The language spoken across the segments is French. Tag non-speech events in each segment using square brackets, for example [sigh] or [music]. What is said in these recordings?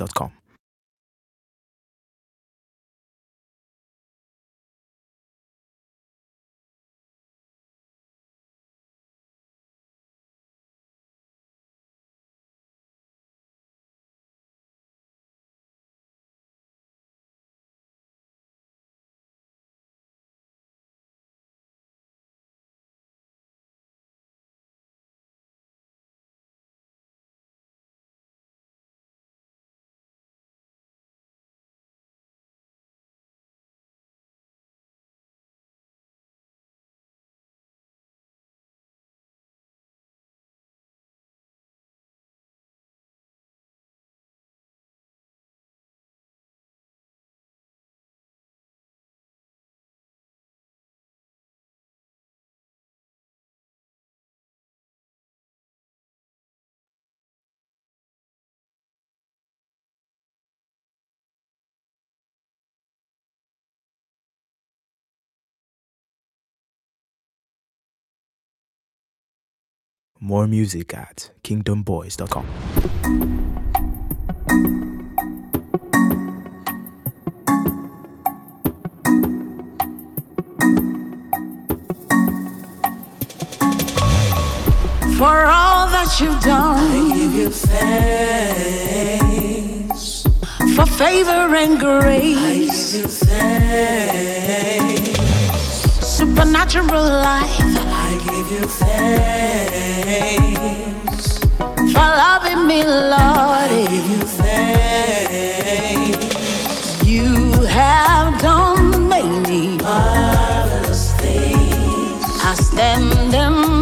www.thebrainfeed.com. More music at kingdomboys.com. For all that you've done, I give you thanks. For favor and grace, I give you thanks. Supernatural life give you thanks for loving me, Lord. I give you thanks. You have done many marvelous things. I stand in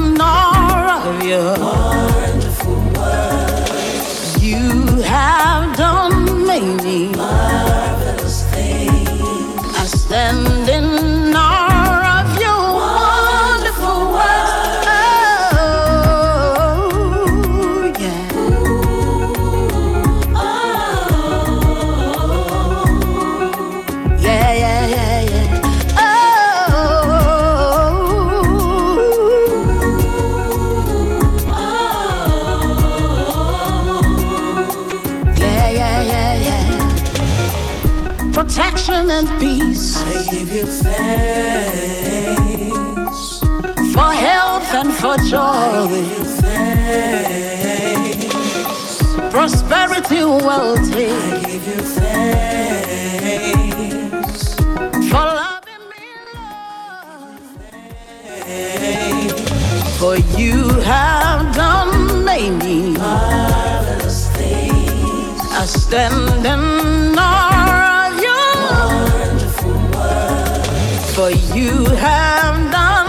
thanks for health and for joy. Thanks. Prosperity, wealth. I give you thanks for loving me, Lord. Thanks. For you have done many marvelous things. I stand in awe. for you have done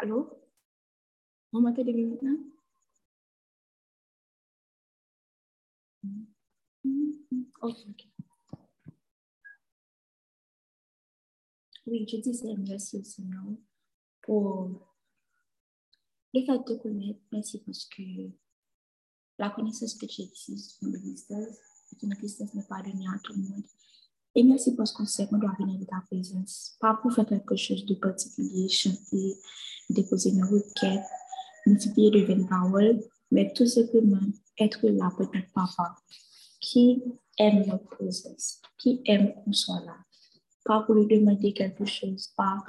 Allô? Vous m'entendez bien maintenant? Ok, ok. Oui, je disais merci au Seigneur pour le fait de connaître. Merci parce que la connaissance que tu existe dans l'existence est une existence n'est pas donnée à tout le monde. Et merci parce qu'on sait qu'on doit venir de ta présence. Pas pour faire quelque chose de particulier, chanter, déposer une requête, multiplier de vaines paroles, mais tout simplement être là pour notre papa qui aime notre présence, qui aime qu'on soit là. Pas pour lui demander quelque chose, pas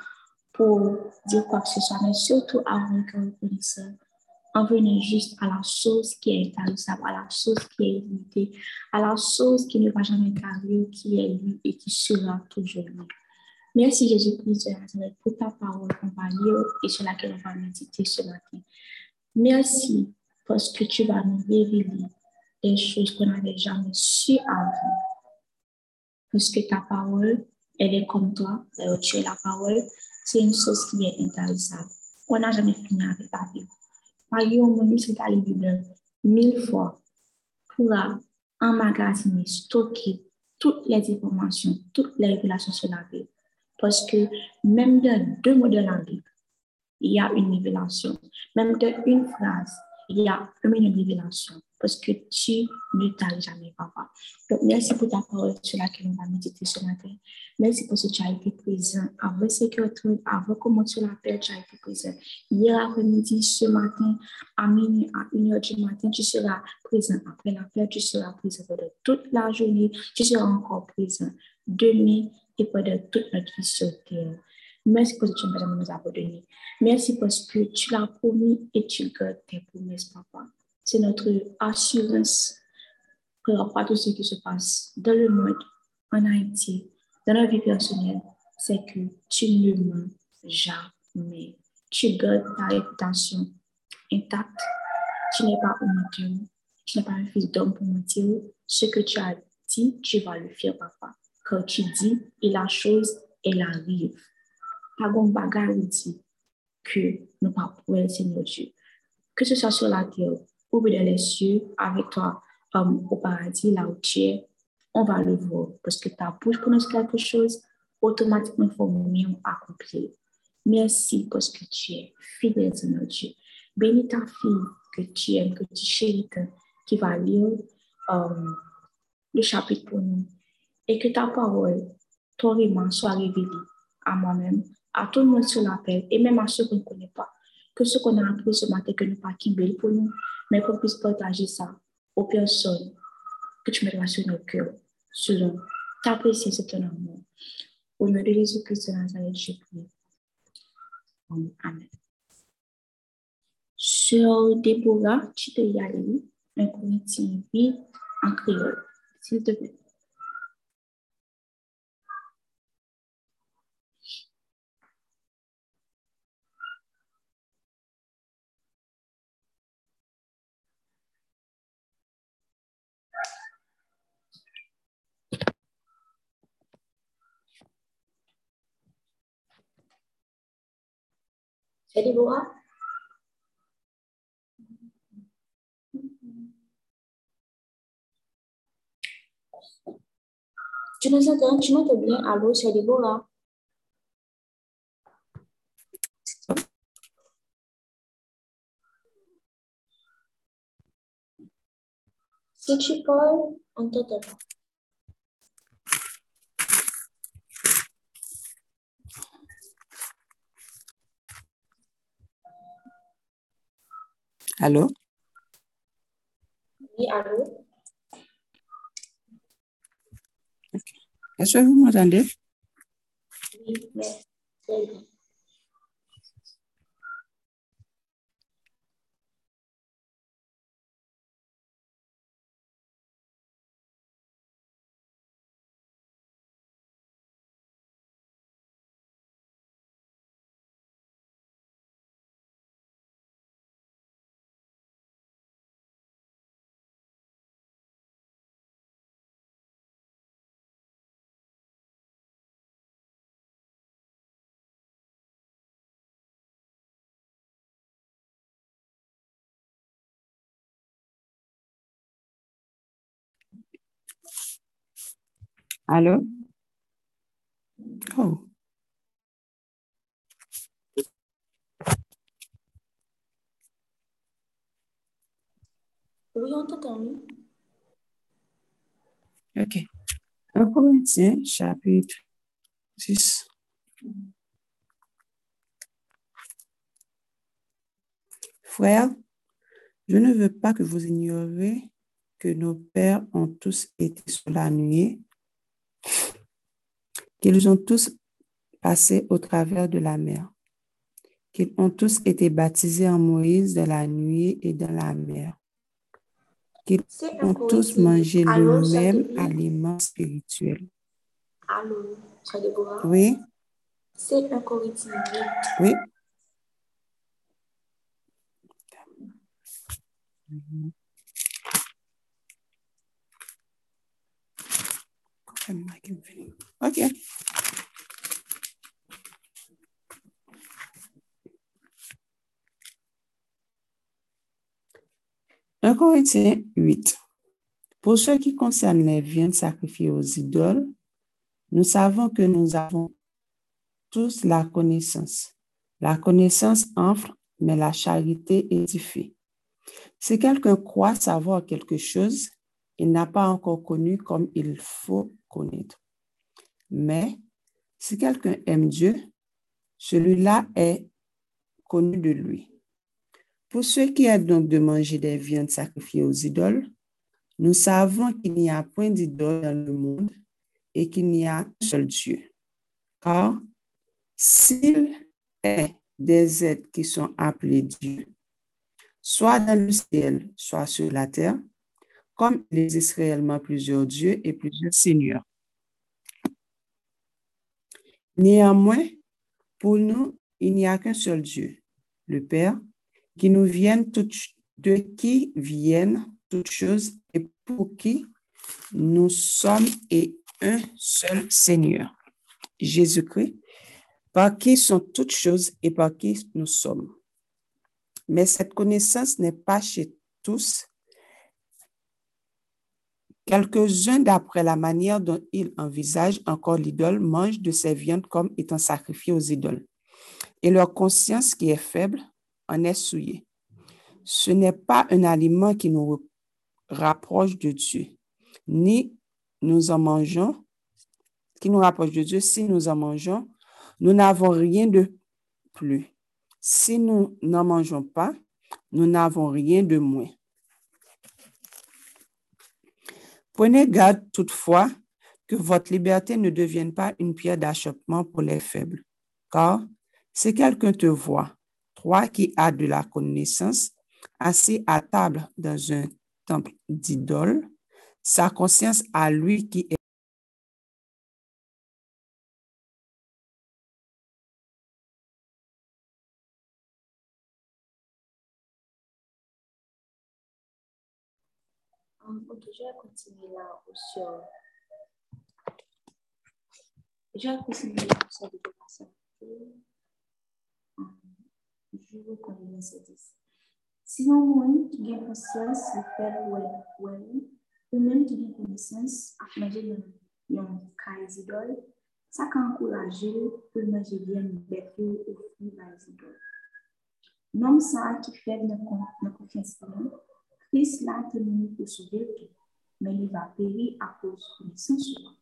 pour dire quoi que ce soit, mais surtout avoir un cœur reconnaissant en venant juste à la chose qui est intarissable, à la chose qui est limitée, à la chose qui ne va jamais carrer, qui est lui et qui sera toujours lui. Merci Jésus-Christ de Nazareth pour ta parole qu'on va lire et sur laquelle on va méditer ce matin. Merci parce que tu vas nous révéler des choses qu'on n'avait jamais su avant. Parce que ta parole, elle est comme toi, tu es la parole, c'est une chose qui est intarissable. On n'a jamais fini avec ta vie. Mario Moïse est allé Bible mille fois pour emmagasiner, stocker toutes les informations, toutes les révélations sur la. Parce que même dans deux mots de la il y a une révélation. Même dans une phrase, il y a une révélation. Parce que tu ne t'arrêtes jamais, papa. Donc, merci pour ta parole sur laquelle on va méditer ce matin. Merci parce que tu as été présent avant ce que tu avant comment tu l'appelles, tu as été présent. Hier après-midi, ce matin, à minuit, à 1 heure du matin, tu seras présent. Après l'appel, tu seras présent pendant toute la journée. Tu seras encore présent demain et pendant toute notre vie sur terre. Merci parce que tu nous as donné. Merci parce que tu l'as promis et tu gardes tes promesses, papa. C'est notre assurance par rapport à tout ce qui se passe dans le monde, en Haïti, dans la vie personnelle, c'est que tu ne mens jamais. Tu gardes ta réputation intacte. Tu n'es pas menteur. Tu n'es pas un fils d'homme pour mentir. Ce que tu as dit, tu vas le faire, papa. Quand tu dis et la chose, elle arrive. Pas bon bagarre dit que nous pas pour Seigneur Dieu. Que ce soit sur la terre ou dans les cieux, avec toi au paradis, là où tu es, on va le voir. Parce que ta bouche prononce quelque chose, automatiquement, il faut mieux accomplir. Merci parce que tu es fidèle, Seigneur Dieu. Bénis ta fille que tu aimes, que tu chéris, qui va lire le chapitre pour nous. Et que ta parole, ton aimant soit révélée à moi-même, à tout le monde sur l'appel, et même à ceux qu'on ne connaît pas. Que ce qu'on a appris ce matin, que nous pas Kimbel pour nous, mais qu'on puisse partager ça aux personnes que tu mettras sur nos cœurs, selon ta précieux et ton amour. Au nom de Jésus-Christ de Nazareth, je prie. Amen. Sœur Déborah, tu peux y aller, un Corinthiens 8 en créole, s'il te plaît. C'est Déborah? Tu nous entends, tu m'entends bien? Allô, c'est Déborah? Si tu parles, on t'entend pas. Allô? Oui, allô? Est-ce que Allô? Oh, Oui, on t'entend. ok. 1 Corinthiens, chapitre 6. Frères, je ne veux pas que vous ignoriez que nos pères ont tous été sur la nuée, qu'ils ont tous passé au travers de la mer, qu'ils ont tous été baptisés en Moïse dans la nuée et dans la mer, qu'ils ont tous mangé le même aliment spirituel. Allô? Oui, C'est un Corinthiens. oui. OK. Un Corinthiens 8. Pour ce qui concerne les viandes sacrifiées aux idoles, nous savons que nous avons tous la connaissance. La connaissance enfle, mais la charité édifie. Si quelqu'un croit savoir quelque chose, il n'a pas encore connu comme il faut connaître. Mais si quelqu'un aime Dieu, celui-là est connu de lui. Pour ce qui est donc de manger des viandes sacrifiées aux idoles, nous savons qu'il n'y a point d'idole dans le monde et qu'il n'y a qu'un seul Dieu. Car s'il est des êtres qui sont appelés Dieu, soit dans le ciel, soit sur la terre, comme il existe réellement plusieurs dieux et plusieurs seigneurs. Néanmoins, pour nous, il n'y a qu'un seul Dieu, le Père, qui nous vienne toutes, de qui viennent toutes choses et pour qui nous sommes et un seul Seigneur, Jésus-Christ, par qui sont toutes choses et par qui nous sommes. Mais cette connaissance n'est pas chez tous. Quelques-uns, d'après la manière dont ils envisagent encore l'idole, mangent de ces viandes comme étant sacrifiées aux idoles. Et leur conscience, qui est faible, en est souillée. Ce n'est pas un aliment qui nous rapproche de Dieu, ni nous en mangeons, qui nous rapproche de Dieu. Si nous en mangeons, nous n'avons rien de plus. Si nous n'en mangeons pas, nous n'avons rien de moins. Prenez garde toutefois que votre liberté ne devienne pas une pierre d'achoppement pour les faibles. Car si quelqu'un te voit, toi qui as de la connaissance, assis à table dans un temple d'idole, sa conscience à lui qui est on peut toujours continuer là sur. Je vais continuer là sur le dépassement. Je vais continuer sur 10. Si yon moun ki gen konsyans li fèl wè wè, ou men ki gen konisans ak manje yon ka izidol, sa ka ankoraje pou manje gen bete ou fi ba izidol. Nom sa ki fèl nan konfians nan, Christ l'a tenu pour sauver tout, mais il va périr à cause de connaissance souvent.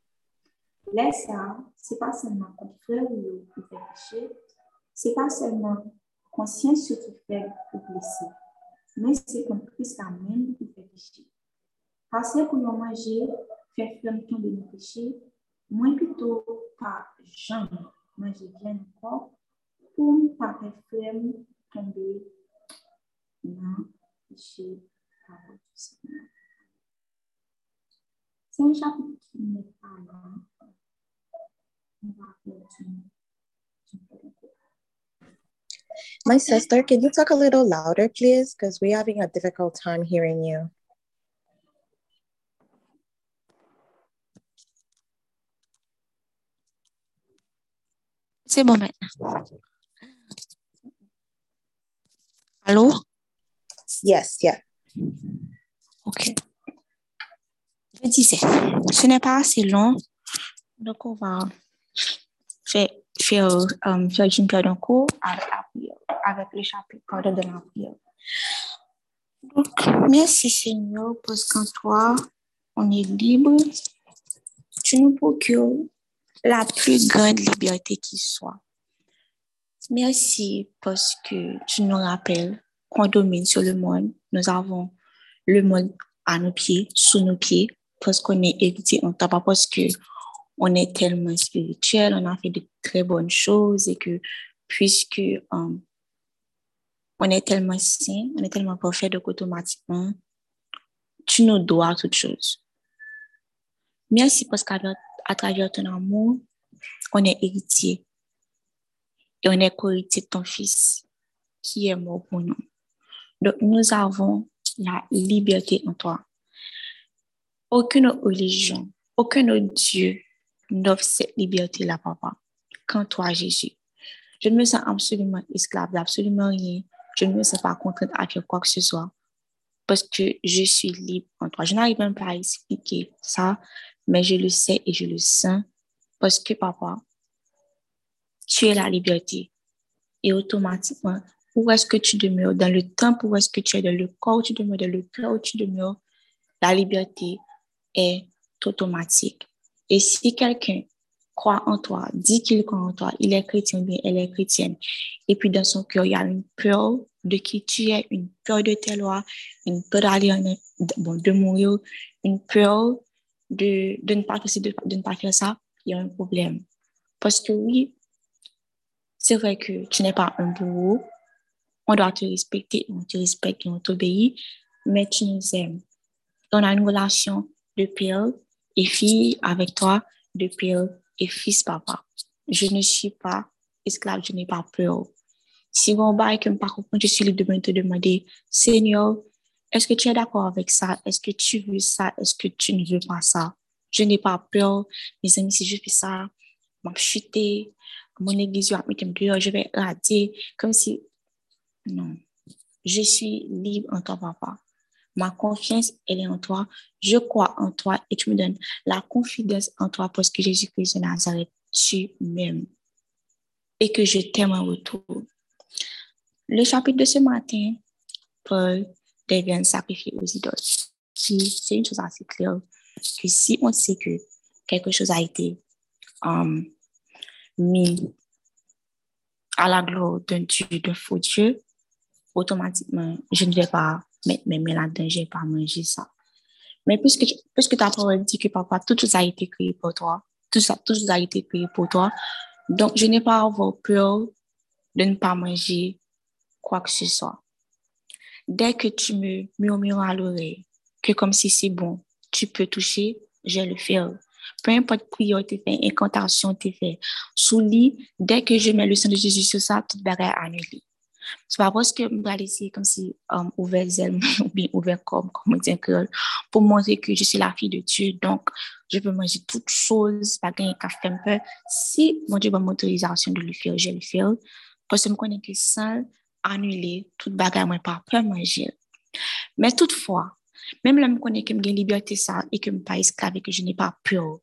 Là, ça, c'est pas seulement contre frère ou fait péché, c'est pas seulement conscience qui fait pour blesser, mais c'est contre Christ même qui fait péché. Parce que nous manger, faire flamme tomber nos péchés, moins plutôt pas jamais manger bien encore, pour ne pas faire flamme tomber dans le péché. C'est un chapitre qui n'est pas long. On va continuer. My sister, can you talk a little louder, please? Because we're having a difficult time hearing you. C'est bon maintenant. Allô? Yes, yeah. Ok. Je disais, ce n'est pas assez long Donc, on va faire, faire, euh, faire une période en cours avec avec le de la merci Seigneur, parce qu'en toi, on est libre. Tu nous procures la plus grande liberté qui soit. Merci parce que tu nous rappelles qu'on domine sur le monde. Nous avons le monde à nos pieds, sous nos pieds, parce qu'on est héritier en toi, pas parce que on est tellement spirituel, on a fait de très bonnes choses et que puisque euh, on est tellement saint, on est tellement parfait, donc automatiquement, tu nous dois toutes choses. Merci parce qu'à travers ton amour, on est héritier et on est co-héritier de ton fils qui est mort pour nous. Donc, nous avons la liberté en toi. Aucune religion, aucun autre Dieu n'offre cette liberté-là, papa, qu'en toi, Jésus. Je ne me sens absolument esclave d'absolument rien. Je ne me sens pas contrainte à faire quoi que ce soit parce que je suis libre en toi. Je n'arrive même pas à expliquer ça, mais je le sais et je le sens parce que, papa, tu es la liberté. Et automatiquement, où est-ce que tu demeures? Dans le temps où est-ce que tu es, dans le corps où tu demeures, dans le cœur où tu demeures, la liberté est automatique. Et si quelqu'un croit en toi, dit qu'il croit en toi, il est chrétien, bien elle est chrétienne, et puis dans son cœur, il y a une peur de qui tu es, une peur de tes lois, une peur d'aller en, bon, de mourir, une peur de, de, ne pas, de, de ne pas faire ça, il y a un problème. Parce que oui, c'est vrai que tu n'es pas un bourreau, on doit te respecter, on te respecte, on t'obéit, mais tu nous aimes. On a une relation de père et fille avec toi, de père et fils papa. Je ne suis pas esclave, je n'ai pas peur. Si on va que par contre, je suis libre de me te demander, Seigneur, est-ce que tu es d'accord avec ça? Est-ce que tu veux ça? Est-ce que tu ne veux pas ça? Je n'ai pas peur. Mes amis, si je fais ça, je vais chuter. Mon église va mettre dehors, je vais rater. Comme si, non. Je suis libre en toi, papa. Ma confiance, elle est en toi. Je crois en toi et tu me donnes la confidence en toi parce que Jésus-Christ de Nazareth, tu m'aimes et que je t'aime en retour. Le chapitre de ce matin, Paul devient sacrifié aux idoles. C'est une chose assez claire que si on sait que quelque chose a été um, mis à la gloire d'un Dieu, d'un faux Dieu, automatiquement, je ne vais pas mettre mes mains là-dedans, je ne vais pas manger ça. Mais puisque, puisque ta parole dit que papa, tout ça a été créé pour toi, tout ça, tout ça a été créé pour toi, donc je n'ai pas à avoir peur de ne pas manger quoi que ce soit. Dès que tu me murmures à l'oreille que comme si c'est bon, tu peux toucher, je le fais. Peu importe prière tu fait, incantation tu fait, sous lit, dès que je mets le sang de Jésus sur ça, toute bagarre est annulée. C'est pas parce que je laisser comme si um, ouvert zèle [laughs] ou bien ouvert comme, comme on dit pour montrer que je suis la fille de Dieu. Donc, je peux manger toutes choses, pas gagner un peu. Si mon Dieu va m'autorisation de le faire, je le fais. Parce que je connais que sans annuler toute bagarre, moi, pas peur manger. Mais toutefois, même là, je connais que j'ai liberté ça et que je ne suis pas esclave et que je n'ai pas peur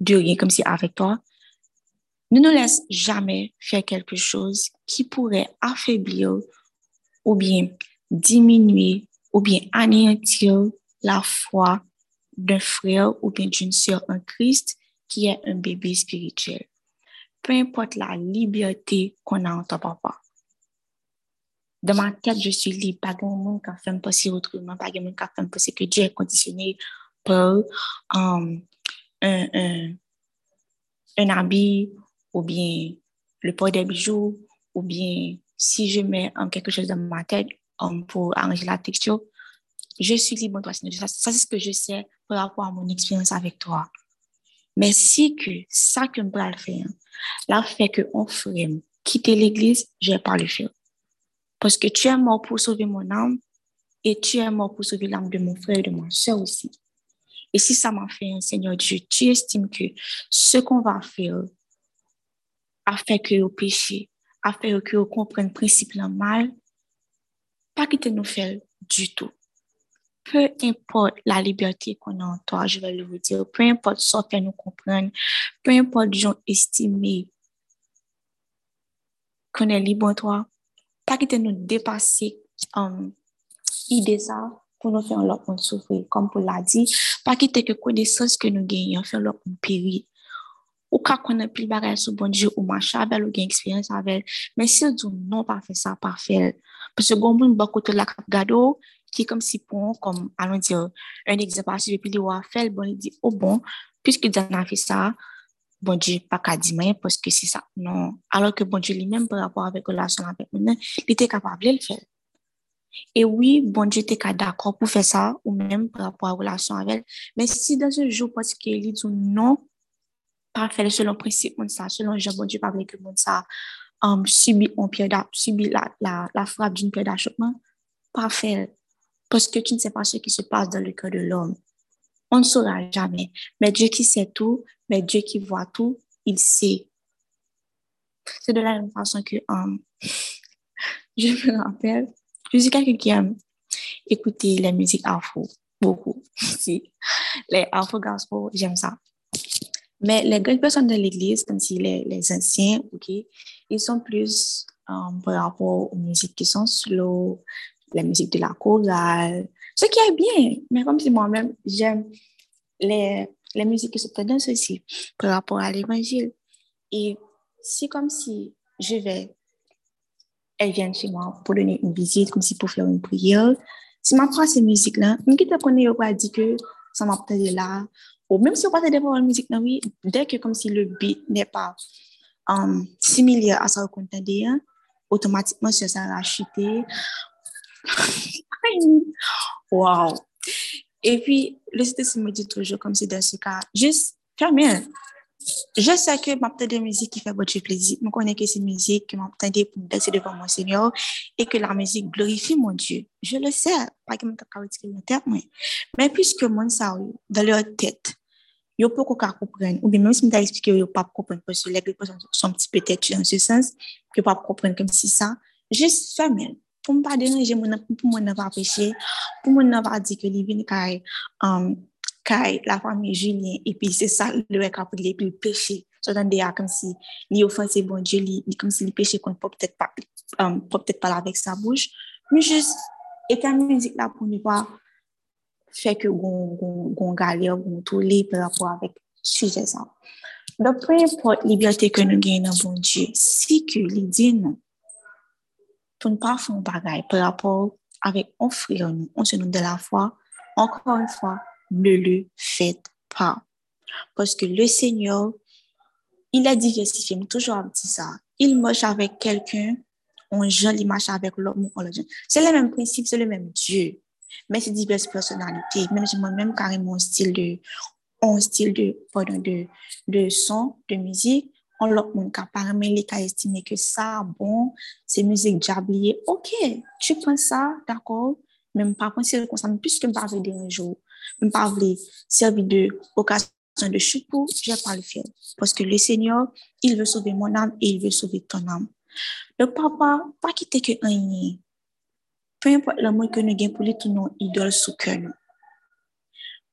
de rien comme si avec toi, ne nous laisse jamais faire quelque chose qui pourrait affaiblir ou bien diminuer ou bien anéantir la foi d'un frère ou bien d'une sœur en Christ qui est un bébé spirituel. Peu importe la liberté qu'on a en ton papa. Dans ma tête, je suis libre. Pas de monde qui fait autrement. Pas de monde qui fait que Dieu est conditionné par um, un, un, un habit ou bien le port des bijoux ou bien si je mets quelque chose dans ma tête pour arranger la texture, je suis libre, toi, Seigneur. Ça, ça c'est ce que je sais par rapport à mon expérience avec toi. Mais si que ça que je peux le faire, la fait qu'on ferait quitter l'église, je vais pas le faire. Parce que tu es mort pour sauver mon âme et tu es mort pour sauver l'âme de mon frère et de ma soeur aussi. Et si ça m'a fait, Seigneur Dieu, tu estimes que ce qu'on va faire a fait que au péché, a fait que vous compreniez le principe mal, pas quitter nous faire du tout. peu importe la liberté qu'on a en toi, je vais le vous dire, peu importe ce que nous comprenons, peu importe les gens estimés qu'on est libre en toi, pas quitter nous dépasser um, idée ça pour nous faire l'autre souffrir. Comme pour l'a dit, pas quitter que connaissance que nous gagnons, faire l'autre périr. Ou ka konen pil bagay sou bon Diyo ou mancha avel ou gen eksperyens avel. Men si yo dou non pa fe sa, pa fel. Pese goun moun bakote la kap gado, ki kom si pon, kom alon diyo, un ekzempasyon, epi li wafel, bon li di, oh bon, piske djan a fe sa, bon Diyo pa ka di mayen, poske si sa, non. Alors ke bon li men, par rapport avek relasyon avek menen, li te kapable l fel. E oui, bon Diyo te ka dakor pou fe sa, ou men, par rapport avek relasyon avel, men si dan se jou, poske li dou non, pas faire selon principe comme ça, selon Jean bon Dieu, pas que monde ça um, subit la, la, la frappe d'une pierre d'achoppement, pas faire parce que tu ne sais pas ce qui se passe dans le cœur de l'homme. On ne saura jamais. Mais Dieu qui sait tout, mais Dieu qui voit tout, il sait. C'est de la même façon que um, [laughs] je me rappelle, je suis quelqu'un qui aime écouter la musique afro, beaucoup. [laughs] Les afro gospel, j'aime ça. Mais les grandes personnes de l'Église, comme si les, les anciens, ok, ils sont plus um, par rapport aux musiques qui sont slow, la musique de la chorale, ce qui est bien. Mais comme si moi-même, j'aime les, les musiques qui sont tendances aussi par rapport à l'Évangile. Et c'est comme si je vais, elles viennent chez moi pour donner une visite, comme si pour faire une prière. Si je prends ces musiques-là, je ne connais pas dire que ça m'a peut-être là, ou même si on passe des paroles oui, dès que comme si le beat n'est pas um, similaire à ce qu'on entendait, automatiquement, ça va chuter. [laughs] wow. Et puis, le site me dit toujours, comme c'est dans ce cas, juste fermez. Je sais que petite musique qui fait votre plaisir. Je connais que c'est musique que m'entendez pour me danser devant mon Seigneur et que la musique glorifie mon Dieu. Je le sais, pas que je mais puisque mon ça dans leur tête, yo pas qu'on comprendre ou bien même si m't'a expliqué yo pas comprendre parce que les personnes sont petit peut-être dans ce sens que pas comprendre comme si ça juste fermer pour me pas déranger pour ne pas pécher pour ne pas dire que les vient kai la famille Julien et puis c'est ça le cap de puis péché. So dans des comme si il offensé bon Dieu li comme si il péché qu'on peut peut-être pas um, pas avec sa bouche. Mais juste et ta musique là pour ne pas fait que gon gon gon que nous gagnons dans bon Dieu si que il dit non pour ne pas faire un bagage par rapport avec un frère nous on se de la foi encore une fois ne le faites pas. Parce que le Seigneur il a diversifié toujours dit ça. Il marche avec quelqu'un on jeune il marche avec l'autre. C'est le même principe c'est le même Dieu. Mais c'est diverses personnalités. Même si moi-même, carrément, un style de, un style de, pardon, de, de son, de musique, on l'a, mon apparemment, les cas estimé que ça, bon, c'est musique diablier. OK, tu prends ça, d'accord, même pas penser comme ça, mais puisque je parle un jour, je ne parle servir de occasion de chute pour, je vais pas le faire. Parce que le Seigneur, il veut sauver mon âme et il veut sauver ton âme. Le papa, pas quitter que un peu importe l'amour que nous avons pour lui, tout nos idoles sous cœur nous.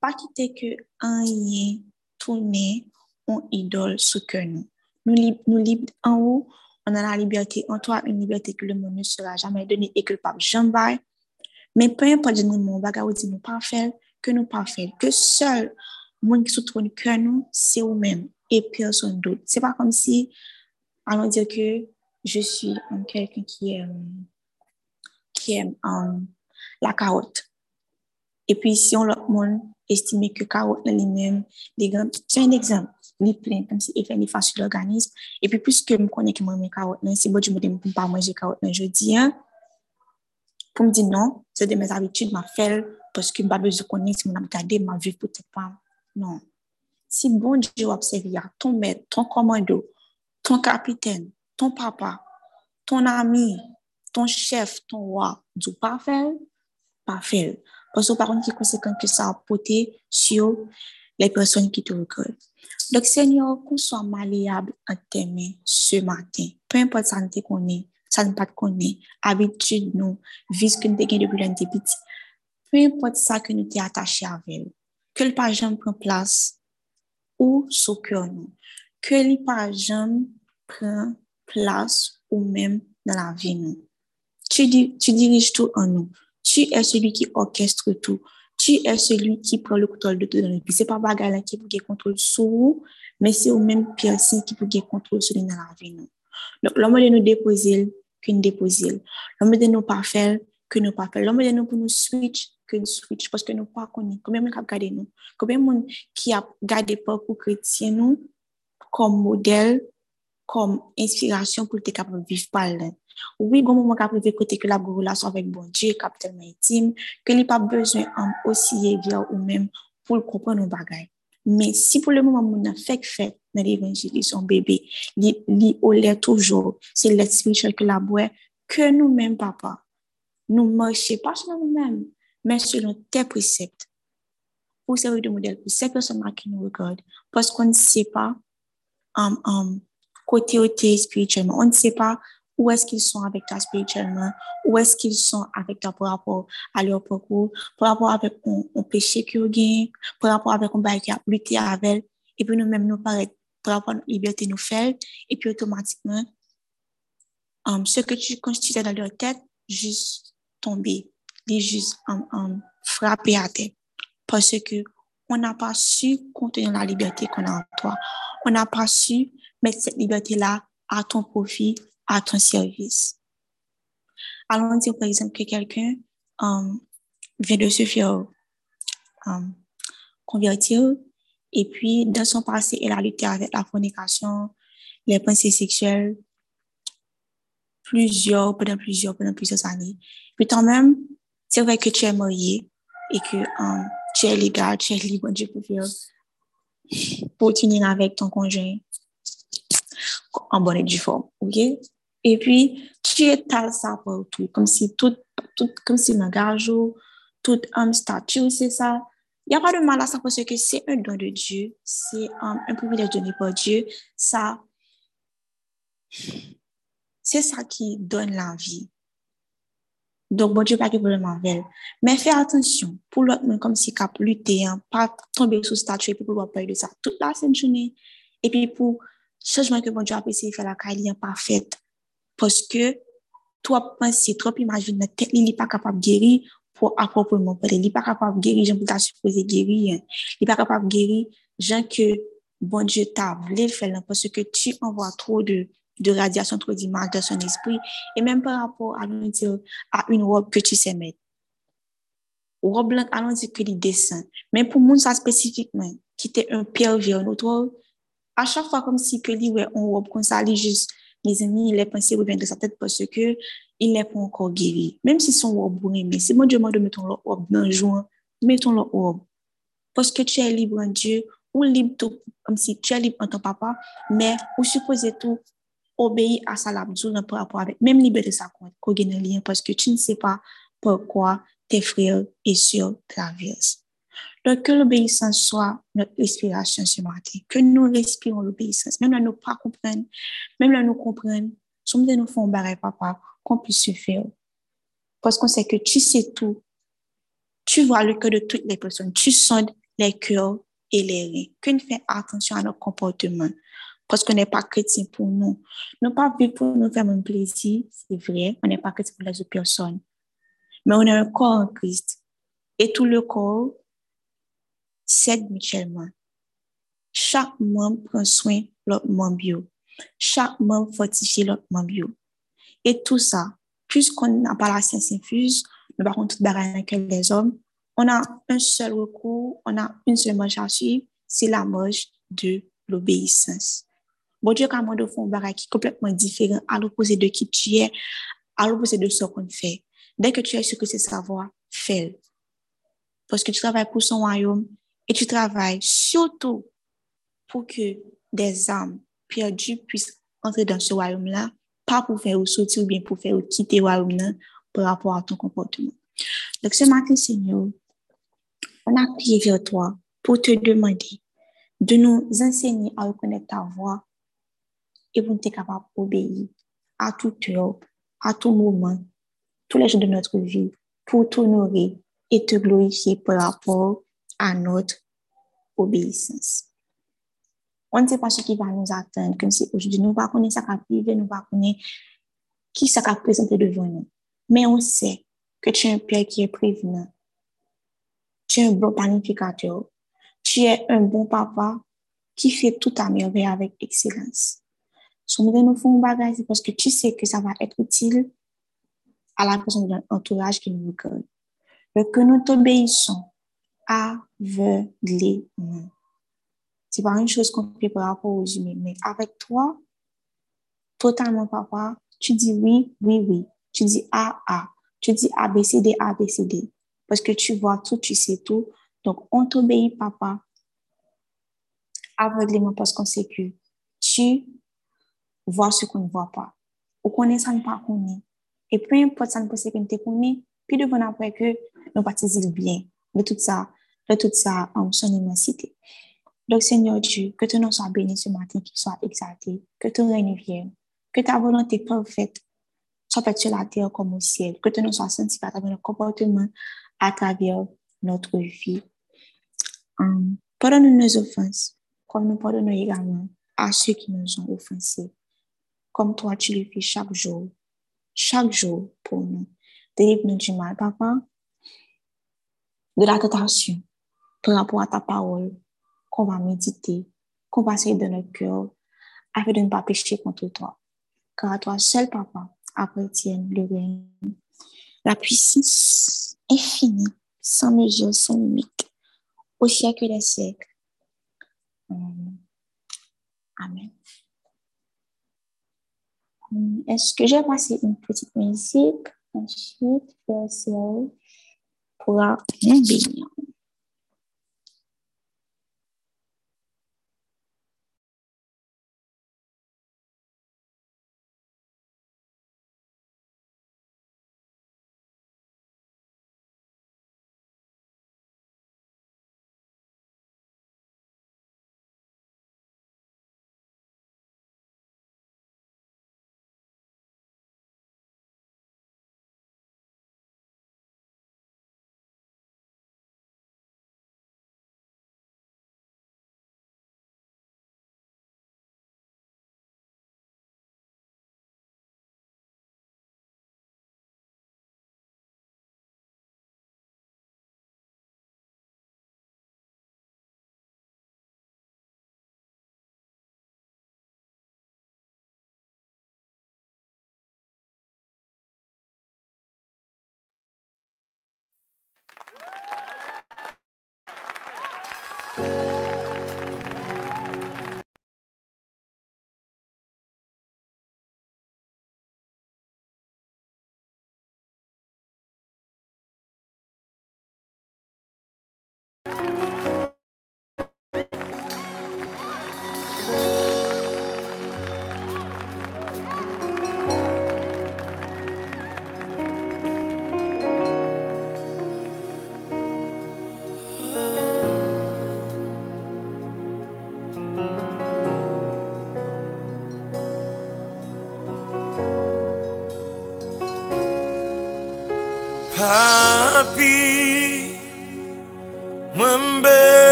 Pas quitter que un lien tourné en idole sous cœur nous. Nous libres libre en haut, on a la liberté en toi, une liberté que le monde ne sera jamais donnée et que le pape jamais Mais peu importe nous, mon bagage nous pas faire, que nous pas faire, que seul monde qui se trouve cœur nous, c'est vous-même et personne d'autre. C'est pas comme si, allons dire que je suis quelqu'un qui est, qui aime um, la carotte. Et puis, si on l'autre monde estime que carotte lui-même, c'est un exemple, il plein, comme si il fait sur l'organisme. Et puis, puisque je connais que moi, mes carottes, si bon, je me dis, pas manger carotte je dis, hein, pour me dire non, c'est de mes habitudes, ma fait, parce que n'ai besoin connaître, si je regarder ma vie peut-être pas. Non. Si bon Dieu observe, ton maître, ton commando, ton capitaine, ton papa, ton ami, ton chef, ton roi, du pas faire, pas faire. Parce que par contre, qui conséquent que ça a porté sur les personnes qui te regardent. Donc, Seigneur, qu'on soit malléable en tes mains ce matin. Peu importe ça ne te connaît, ça ne pas te connaît, habitude nous, vis que nous depuis l'un petit. Peu importe ça que nous t'es attaché avec, que le pas jamais prend place ou sous cœur nous, que le pas jamais prend place ou même dans la vie nous. Tu, di- tu diriges tout en nous. Tu es celui qui orchestre tout. Tu es celui qui prend le contrôle de tout dans notre vie. C'est pas bagarre qui peut contrôle sur vous, mais c'est au même personne qui peut contrôle sur nous dans la vie. Donc, l'homme de nous déposer, que nous déposer. L'homme de nous pas faire, que nous pas faire. L'homme de nous pour nous switch, que nous switch, parce que nous pas connaît. Combien de monde qui a gardé nous? Combien de monde qui a gardé pas pour chrétien nous comme modèle, comme inspiration pour être capable de vivre par là. Oui, bon moment capable de côté que la relation avec bon besoin um, aussi vers ou même pour le comprendre nos bagages. Mais si pour le son bébé, li, li au lait toujours, c'est l'aide spirituel que la boit, que nous-mêmes, papa, nous marchions pas selon nous-mêmes, mais selon tes préceptes. Pour servir de modèle pour ces personnes-là qui nous regardent, parce qu'on ne sait pas um, um, côté côté spirituellement. On ne sait pas où est-ce qu'ils sont avec toi spirituellement, où est-ce qu'ils sont avec toi par rapport à leur parcours, par rapport avec un, un péché qu'ils ont par rapport avec un bail qui a lutté avec, et puis nous-mêmes nous paraît par rapport à notre liberté nous faire, et puis automatiquement, um, ce que tu constituais dans leur tête, juste tomber, juste um, frapper à terre, parce que on n'a pas su contenir la liberté qu'on a en toi. On n'a pas su mettre cette liberté-là à ton profit, à ton service. Allons dire par exemple que quelqu'un um, vient de se faire um, convertir et puis dans son passé, il a lutté avec la fornication, les pensées sexuelles, plusieurs, pendant plusieurs, pendant plusieurs années. Puis toi-même, c'est vrai que tu es marié et que um, tu es légal, tu es libre, faire pour t'unir avec ton conjoint en bonne et due forme? Et puis, tu étales ça partout, comme si tout, tout comme si langage, tout un statut, c'est ça. Il n'y a pas de mal à ça parce que c'est un don de Dieu, c'est um, un privilège donné par Dieu. Ça, c'est ça qui donne la vie. Donc, bon Dieu, pas de problème avec. Mais fais attention, pour l'autre, comme si cap lutter, hein, pas tomber sous statut et puis pouvoir parler de ça toute la sainte journée. Et puis pour changement que bon Dieu a essayé de faire la carrière parfaite. Parce que toi, penser, trop imaginer, notre tête, il n'est pas capable de guérir pour proprement parler. Il n'est pas capable de guérir, j'aime pas supposé guérir. hein. Il n'est pas capable de guérir, gens que bon Dieu t'a voulu faire là, parce que tu envoies trop de, de radiation, trop d'image dans son esprit. Et même par rapport à, une robe que tu sais mettre. Robe blanche, allons dire que il descend. Mais pour moi, ça spécifiquement, qui était un pervers, notre à chaque fois comme si que lui, ouais, on robe comme ça, lui juste, mes amis, les pensées reviennent de sa tête parce que il n'est pas encore guéri. Même si son robe bourré, mais si mon Dieu m'a de mettre ton robe dans juin, mettons le robe. Parce que tu es libre en Dieu, ou libre tout, comme si tu es libre en ton papa, mais ou supposé tout obéir à sa labdou par rapport avec même liberté compte, qu'on parce que tu ne sais pas pourquoi tes frères et sœurs traversent. Donc, que l'obéissance soit notre inspiration ce matin, que nous respirons l'obéissance, même là nous pas comprendre, même là nous comprendre, sommes nous font barrer papa, qu'on puisse se faire. Parce qu'on sait que tu sais tout, tu vois le cœur de toutes les personnes, tu sondes les cœurs et les reins. Que nous attention à notre comportement, parce qu'on n'est pas chrétien pour nous. Nous pas vivre pour nous faire un plaisir, c'est vrai, on n'est pas chrétien pour les autres personnes. Mais on a un corps en Christ. Et tout le corps s'aide mutuellement. Chaque membre prend soin de l'autre membre. Chaque membre fortifie l'autre membre. Et tout ça, puisqu'on n'a pas la science infuse, nous par contre tout barrage avec les hommes, on a un seul recours, on a une seule marche à suivre, c'est la marche de l'obéissance. Bon Dieu, quand de font un qui est complètement différent à l'opposé de qui tu es, à l'opposé de ce qu'on fait. Dès que tu es sûr que c'est savoir, fais-le. Parce que tu travailles pour son royaume et tu travailles surtout pour que des âmes perdues puissent entrer dans ce royaume-là, pas pour faire sortir ou bien pour faire quitter le royaume-là par rapport à ton comportement. Donc ce matin, Seigneur, on a crié vers toi pour te demander de nous enseigner à reconnaître ta voix et pour être capable d'obéir à toute heure, à tout moment, tous les jours de notre vie, pour t'honorer et te glorifier par rapport à notre obéissance. On ne sait pas ce qui va nous attendre, comme si aujourd'hui nous ne pas connaître ça qui va arriver, nous ne pas qui ça va présenter devant nous. Mais on sait que tu es un Père qui est prévenant. Tu es un bon planificateur. Tu es un bon papa qui fait tout à merveille avec excellence. Si nous nous faisons un bagage, c'est parce que tu sais que ça va être utile à la personne de notre entourage qui nous regarde. Mais que nous t'obéissons aveuglément. C'est pas une chose qu'on fait par rapport aux humains, mais avec toi, totalement papa, tu dis oui, oui, oui. Tu dis A, A. Tu dis A, B, C, D, A, B, C, D. Parce que tu vois tout, tu sais tout. Donc, on t'obéit, papa, aveuglément parce qu'on sait que tu vois ce qu'on ne voit pas. Ou connaît ça, ne pas connaît. Et peu importe ça, ne se que nous connaît, puis devant après que nous participons bien de tout ça, de tout ça en son immensité. Donc, Seigneur Dieu, que ton nom soit béni ce matin, qu'il soit exalté, que ton règne vienne, que ta volonté parfaite soit faite sur la terre comme au ciel, que ton nom soit sanctifié à travers notre comportement, à travers notre vie. Um, pardonne nos offenses, comme nous pardonnons également à ceux qui nous ont offensés, comme toi tu le fais chaque jour, chaque jour pour nous. Délivre-nous du mal, papa, de la tentation par rapport à ta parole qu'on va méditer, qu'on va essayer de notre cœur, afin de ne pas pécher contre toi. Car à toi seul, papa, appartiennent le règne, la puissance infinie, sans mesure, sans limite, au siècle des siècles. Amen. Hum, Est-ce que j'ai passé une petite musique? Ensuite, Frère Serge pourra nous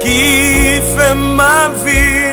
Sauf ki fe ma viv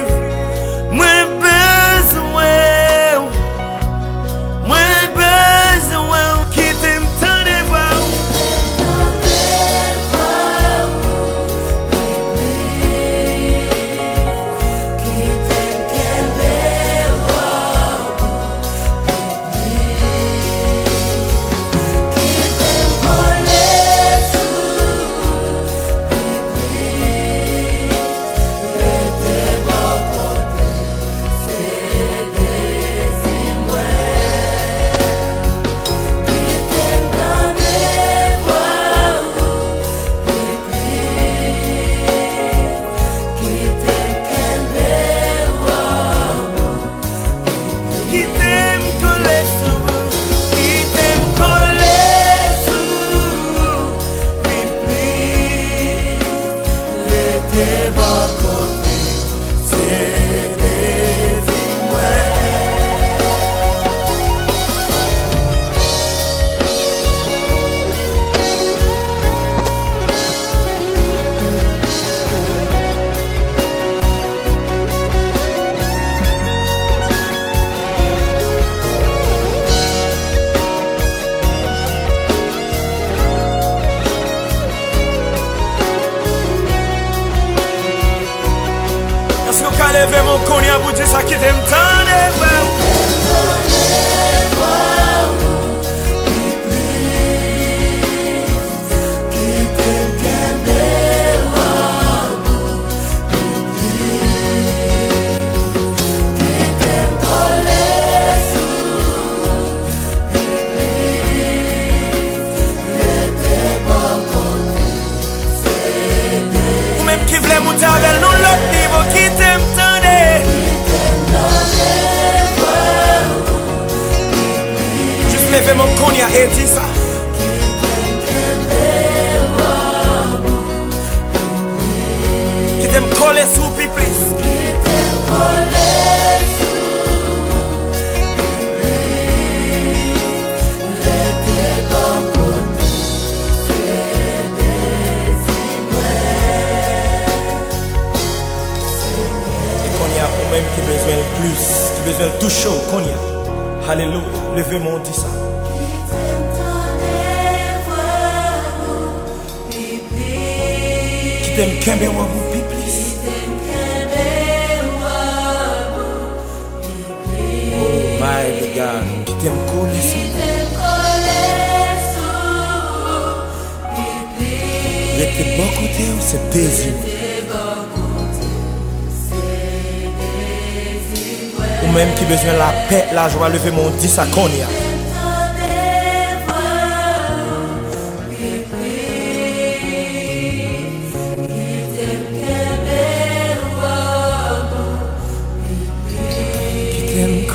leve moun konya pou di sa ki te m tande vwe Ou menm ki vle mou tavel kole sou pi plis E konya ou menm ki bezwen plus Ki bezwen touche ou konya. Hallelujah, leve moun di sa Tem kembe wabou pi plis Oh my God, ki tem kole sou Rete bon kote ou se dezi Ou menm ki bezwen la pe, la jwa leve moun di sa konya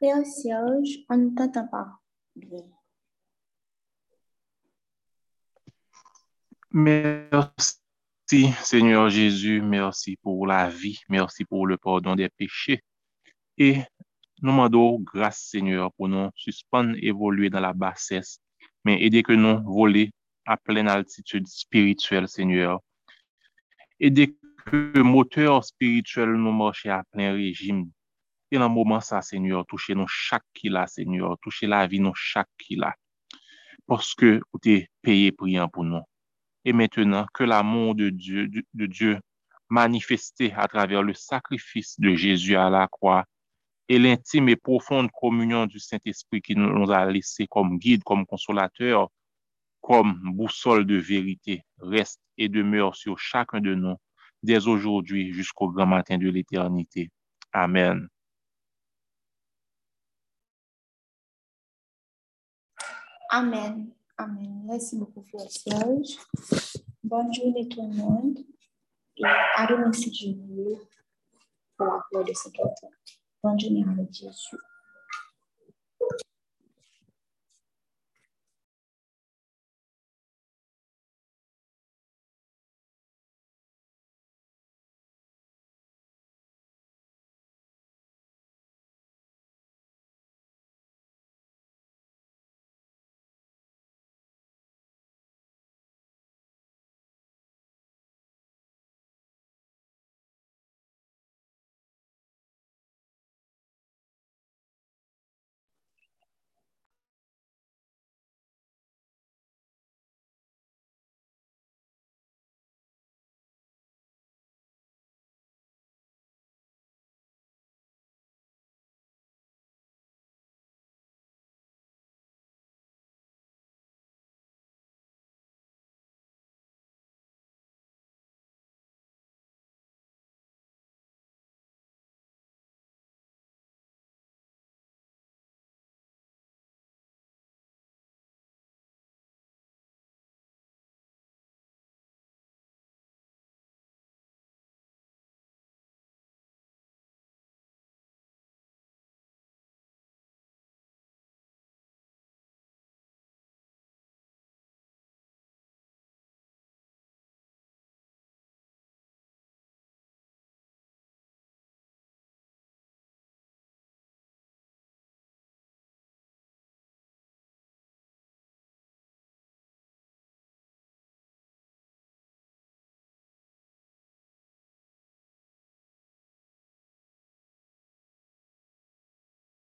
Frère Serge, on ne t'entend pas. Merci, Seigneur Jésus. Merci pour la vie. Merci pour le pardon des péchés. Et nous demandons grâce, Seigneur, pour nous suspendre, évoluer dans la bassesse, mais aider que nous voler à pleine altitude spirituelle, Seigneur. Aider que le moteur spirituel nous marche à plein régime. Et dans le moment, ça, Seigneur, touchez nous chaque qui là, Seigneur. Touchez la vie, nous chaque qui là. Parce que vous êtes payé priant pour nous. Et maintenant, que l'amour de Dieu, de- Dieu manifesté à travers le sacrifice de Jésus à la croix et l'intime et profonde communion du Saint-Esprit qui nous a laissé comme guide, comme consolateur, comme boussole de vérité, reste et demeure sur chacun de nous dès aujourd'hui jusqu'au grand matin de l'éternité. Amen. Amen. Amen. Merci beaucoup, Frère Serge. Bonne journée tout le monde. Et à si Dieu pour la gloire de auteur. Bonne journée avec Jésus.